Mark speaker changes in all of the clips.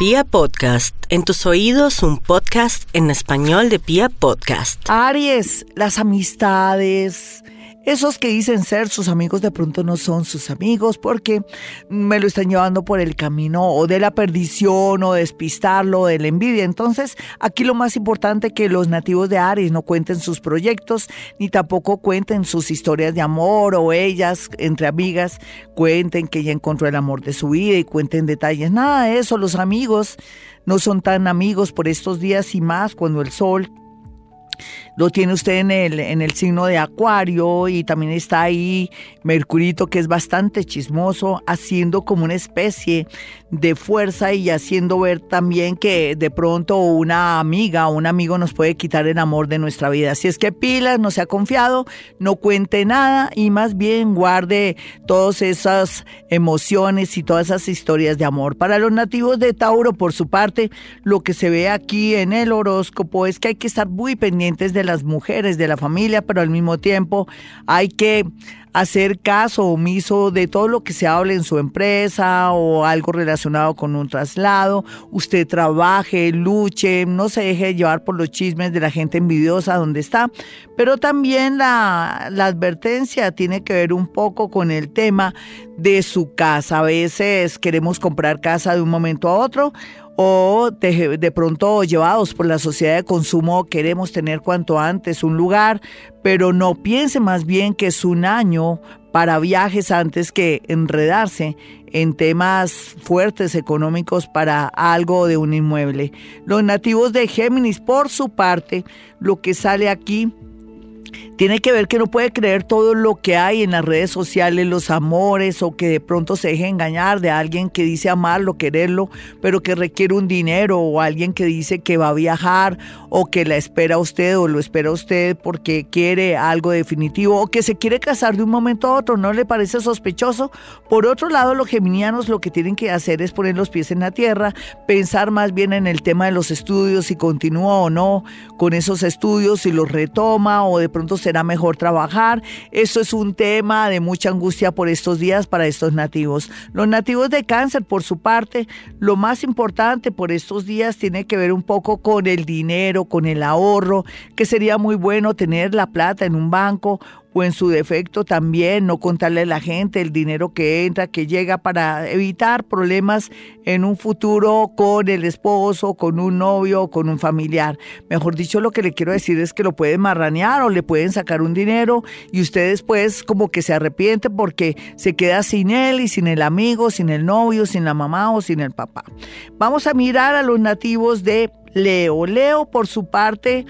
Speaker 1: Pia Podcast, en tus oídos un podcast en español de Pia Podcast.
Speaker 2: Aries, las amistades, esos que dicen ser sus amigos de pronto no son sus amigos porque me lo están llevando por el camino o de la perdición o despistarlo, de la envidia. Entonces, aquí lo más importante que los nativos de Aries no cuenten sus proyectos ni tampoco cuenten sus historias de amor o ellas entre amigas cuenten que ya encontró el amor de su vida y cuenten detalles. Nada de eso, los amigos no son tan amigos por estos días y más cuando el sol lo tiene usted en el, en el signo de Acuario y también está ahí Mercurito, que es bastante chismoso, haciendo como una especie de fuerza y haciendo ver también que de pronto una amiga o un amigo nos puede quitar el amor de nuestra vida. Si es que pilas, no se ha confiado, no cuente nada y más bien guarde todas esas emociones y todas esas historias de amor. Para los nativos de Tauro, por su parte, lo que se ve aquí en el horóscopo es que hay que estar muy pendientes de las mujeres de la familia, pero al mismo tiempo hay que hacer caso omiso de todo lo que se hable en su empresa o algo relacionado con un traslado. Usted trabaje, luche, no se deje llevar por los chismes de la gente envidiosa donde está. Pero también la advertencia tiene que ver un poco con el tema de su casa. A veces queremos comprar casa de un momento a otro o de, pronto llevados por la sociedad de consumo queremos tener cuanto antes un lugar, pero no piense más bien que es un año para viajes antes que enredarse en temas fuertes económicos para algo de un inmueble. Los nativos de Géminis, por su parte, lo que sale aquí tiene que ver que no puede creer todo lo que hay en las redes sociales, los amores o que de pronto se deje engañar de alguien que dice amarlo, quererlo, pero que requiere un dinero o alguien que dice que va a viajar o que la espera usted o lo espera usted porque quiere algo definitivo o que se quiere casar de un momento a otro, ¿no le parece sospechoso? Por otro lado, los geminianos lo que tienen que hacer es poner los pies en la tierra, pensar más bien en el tema de los estudios, si continúa o no con esos estudios, si los retoma o de pronto se será mejor trabajar. Esto es un tema de mucha angustia por estos días para estos nativos. Los nativos de cáncer, por su parte, lo más importante por estos días tiene que ver un poco con el dinero, con el ahorro, que sería muy bueno tener la plata en un banco o en su defecto también no contarle a la gente el dinero que entra, que llega para evitar problemas en un futuro con el esposo, con un novio con un familiar. Mejor dicho, lo que le quiero decir es que lo pueden marranear o le pueden sacar un dinero y usted después como que se arrepiente porque se queda sin él y sin el amigo, sin el novio, sin la mamá o sin el papá. Vamos a mirar a los nativos de Leo. Leo, por su parte,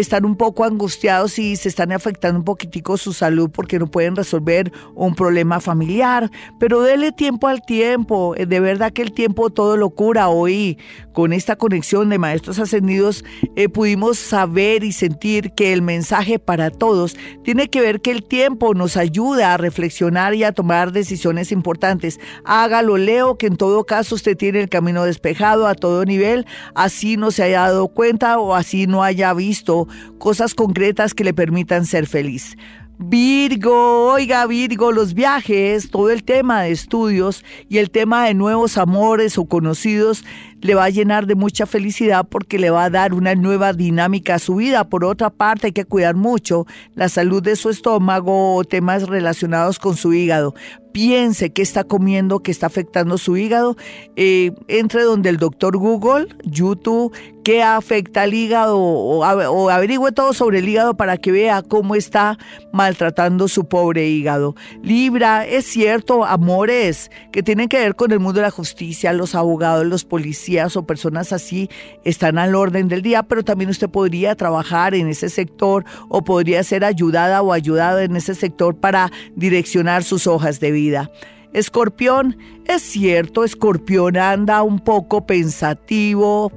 Speaker 2: están un poco angustiados y se están afectando un poquitico su salud porque no pueden resolver un problema familiar, pero dele tiempo al tiempo, eh, de verdad que el tiempo todo lo cura. Hoy con esta conexión de maestros ascendidos eh, pudimos saber y sentir que el mensaje para todos tiene que ver que el tiempo nos ayuda a reflexionar y a tomar decisiones importantes. Hágalo, Leo, que en todo caso usted tiene el camino despejado a todo nivel, así no se haya dado cuenta o así no haya visto cosas concretas que le permitan ser feliz. Virgo, oiga Virgo, los viajes, todo el tema de estudios y el tema de nuevos amores o conocidos le va a llenar de mucha felicidad porque le va a dar una nueva dinámica a su vida. Por otra parte, hay que cuidar mucho la salud de su estómago o temas relacionados con su hígado piense qué está comiendo, qué está afectando su hígado, eh, entre donde el doctor Google, YouTube, qué afecta al hígado o, o, averigüe todo sobre el hígado para que vea cómo está maltratando su pobre hígado. Libra, es cierto, amores que tienen que ver con el mundo de la justicia, los abogados, los policías o personas así están al orden del día, pero también usted podría trabajar en ese sector o podría ser ayudada o ayudado en ese sector para direccionar sus hojas de vida. Escorpión, es cierto, Escorpión anda un poco pensativo,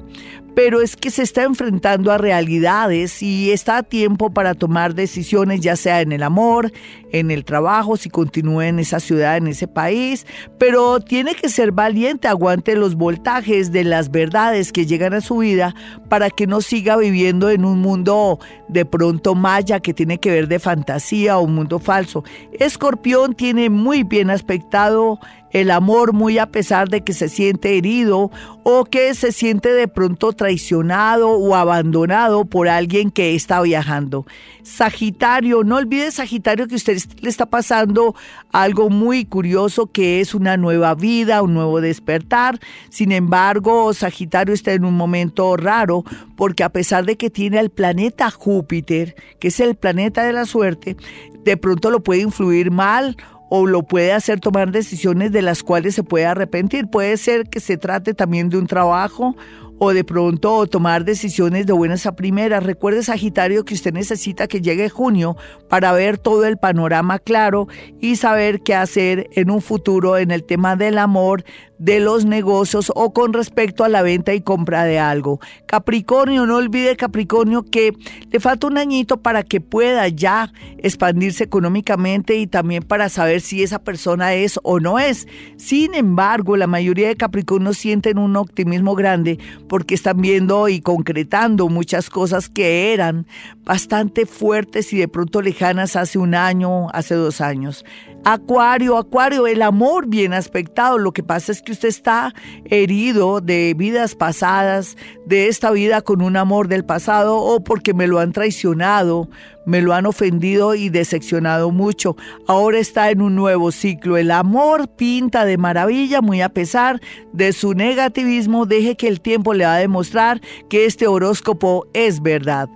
Speaker 2: pero es que se está enfrentando a realidades y está a tiempo para tomar decisiones, ya sea en el amor, en el trabajo, si continúa en esa ciudad, en ese país, pero tiene que ser valiente, aguante los voltajes de las verdades que llegan a su vida para que no siga viviendo en un mundo de pronto maya que tiene que ver de fantasía o un mundo falso. Escorpión tiene muy bien aspectado el amor muy a pesar de que se siente herido o que se siente de pronto traicionado o abandonado por alguien que está viajando. Sagitario, no olvide Sagitario que usted le está pasando algo muy curioso que es una nueva vida, un nuevo despertar. Sin embargo, Sagitario está en un momento raro porque a pesar de que tiene al planeta Júpiter, que es el planeta de la suerte, de pronto lo puede influir mal o lo puede hacer tomar decisiones de las cuales se puede arrepentir. Puede ser que se trate también de un trabajo o de pronto tomar decisiones de buenas a primeras. Recuerde, Sagitario, que usted necesita que llegue junio para ver todo el panorama claro y saber qué hacer en un futuro en el tema del amor, de los negocios o con respecto a la venta y compra de algo. Capricornio, no olvide Capricornio que le falta un añito para que pueda ya expandirse económicamente y también para saber si esa persona es o no es. Sin embargo, la mayoría de Capricornios sienten un optimismo grande porque están viendo y concretando muchas cosas que eran bastante fuertes y de pronto lejanas hace un año, hace dos años. Acuario, Acuario, el amor bien aspectado. Lo que pasa es que usted está herido de vidas pasadas, de esta vida con un amor del pasado o porque me lo han traicionado, me lo han ofendido y decepcionado mucho. Ahora está en un nuevo ciclo. El amor pinta de maravilla, muy a pesar de su negativismo. Deje que el tiempo le va a demostrar que este horóscopo es verdad.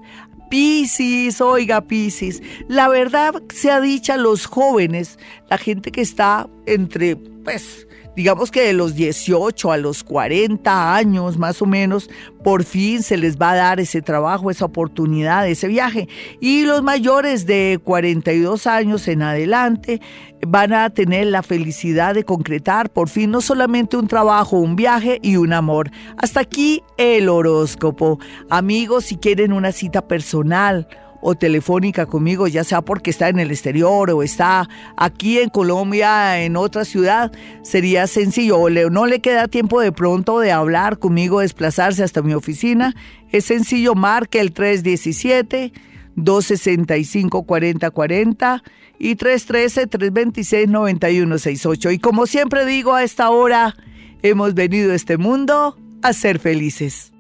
Speaker 2: Piscis, oiga Piscis, la verdad se ha dicho los jóvenes, la gente que está entre, pues, digamos que de los 18 a los 40 años más o menos, por fin se les va a dar ese trabajo, esa oportunidad, ese viaje. Y los mayores de 42 años en adelante van a tener la felicidad de concretar por fin no solamente un trabajo, un viaje y un amor. Hasta aquí el horóscopo. Amigos, si quieren una cita personal, o telefónica conmigo, ya sea porque está en el exterior o está aquí en Colombia, en otra ciudad, sería sencillo. O no le queda tiempo de pronto de hablar conmigo, desplazarse hasta mi oficina. Es sencillo, marque el 317. 265-4040 y 313-326-9168. Y como siempre digo a esta hora, hemos venido a este mundo a ser felices.